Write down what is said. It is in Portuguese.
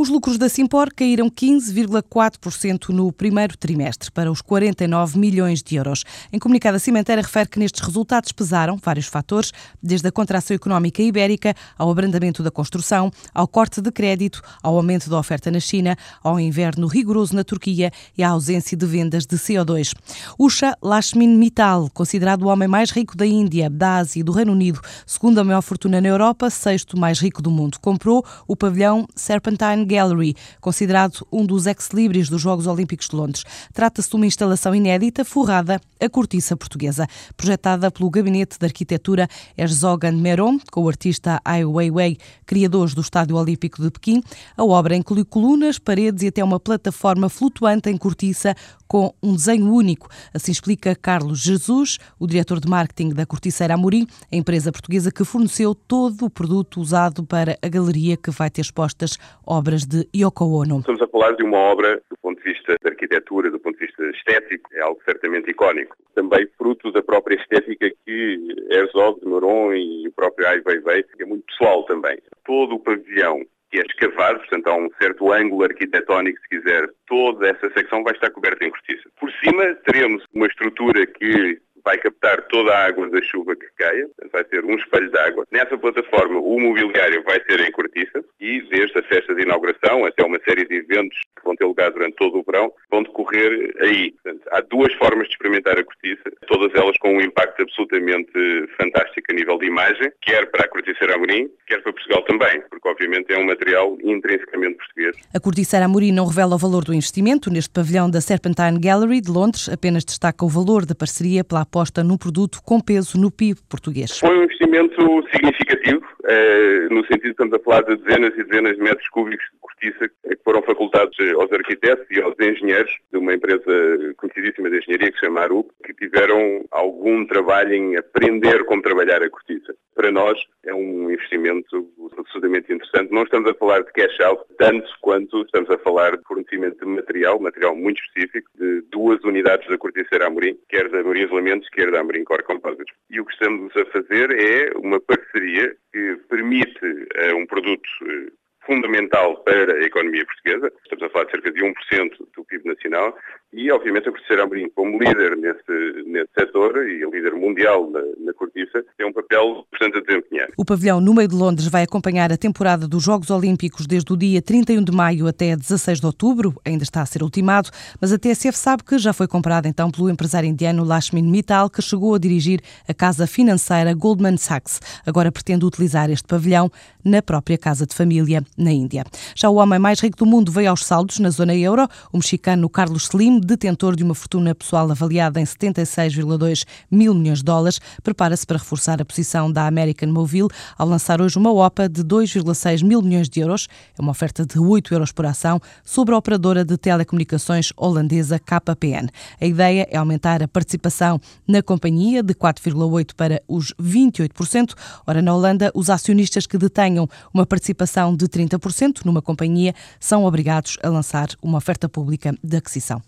Os lucros da Simpor caíram 15,4% no primeiro trimestre, para os 49 milhões de euros. Em comunicado, a cimenteira refere que nestes resultados pesaram vários fatores, desde a contração económica ibérica ao abrandamento da construção, ao corte de crédito, ao aumento da oferta na China, ao inverno rigoroso na Turquia e à ausência de vendas de CO2. Usha Lashmin Mittal, considerado o homem mais rico da Índia, da Ásia e do Reino Unido, segundo a maior fortuna na Europa, sexto mais rico do mundo, comprou o pavilhão Serpentine Gallery, considerado um dos ex-libris dos Jogos Olímpicos de Londres. Trata-se de uma instalação inédita forrada a cortiça portuguesa, projetada pelo Gabinete de Arquitetura Herzog Meron, com o artista Ai Weiwei, criadores do Estádio Olímpico de Pequim. A obra inclui colunas, paredes e até uma plataforma flutuante em cortiça com um desenho único. Assim explica Carlos Jesus, o diretor de marketing da Corticeira Amorim, a empresa portuguesa que forneceu todo o produto usado para a galeria que vai ter expostas obras de Yoko Ono. Estamos a falar de uma obra, do ponto de vista da arquitetura, do ponto de vista estético, é algo certamente icónico. Também fruto da própria estética que Herzog, de Moron e o próprio Ai Weiwei, é muito pessoal também. Todo o pavilhão que é escavado, portanto há um certo ângulo arquitetónico, se quiser, toda essa secção vai estar coberta em cortiça. Por cima teremos uma estrutura que vai captar toda a água da chuva que caia, vai ter um espelho de água. Nessa plataforma, o mobiliário vai ser em cortiça e, desde a festa de inauguração até uma série de eventos que vão ter lugar durante todo o verão, vão decorrer aí. Portanto, há duas formas de experimentar a cortiça, todas elas com um impacto absolutamente fantástico a nível de imagem, quer para a corticeira Amorim, quer para Portugal também, porque obviamente é um material intrinsecamente português. A corticeira Amorim não revela o valor do investimento neste pavilhão da Serpentine Gallery de Londres, apenas destaca o valor da parceria pela aposta num produto com peso no PIB português. Foi um investimento significativo, eh, no sentido de estamos a falar de dezenas dezenas de metros cúbicos de cortiça que foram facultados aos arquitetos e aos engenheiros de uma empresa conhecidíssima de engenharia que se chama Arup, que tiveram algum trabalho em aprender como trabalhar a cortiça. Para nós é um investimento absolutamente interessante. Não estamos a falar de cash out tanto quanto estamos a falar de fornecimento de material, material muito específico, de duas unidades da corticeira Amorim, quer da Amorim Isolamentos, quer da Amorim Core Composites. E o que estamos a fazer é uma parceria que permite um produto uh, fundamental para a economia portuguesa. Estamos a falar de cerca de 1% do PIB nacional e, obviamente, a Corticeira Amorim, como líder nesse, nesse setor e líder mundial na, na cortiça, tem um papel bastante a desempenhar. O pavilhão no meio de Londres vai acompanhar a temporada dos Jogos Olímpicos desde o dia 31 de maio até 16 de outubro. Ainda está a ser ultimado, mas a TSF sabe que já foi comprada então pelo empresário indiano Lashmin Mittal, que chegou a dirigir a casa financeira Goldman Sachs. Agora pretende utilizar este pavilhão na própria casa de família na Índia. Já o homem mais rico do mundo veio aos saldos na zona euro, o mexicano Carlos Slim detentor de uma fortuna pessoal avaliada em 76,2 mil milhões de dólares, prepara-se para reforçar a posição da American Mobile ao lançar hoje uma OPA de 2,6 mil milhões de euros, é uma oferta de 8 euros por ação, sobre a operadora de telecomunicações holandesa KPN. A ideia é aumentar a participação na companhia de 4,8% para os 28%. Ora, na Holanda, os acionistas que detenham uma participação de 30% numa companhia são obrigados a lançar uma oferta pública de aquisição.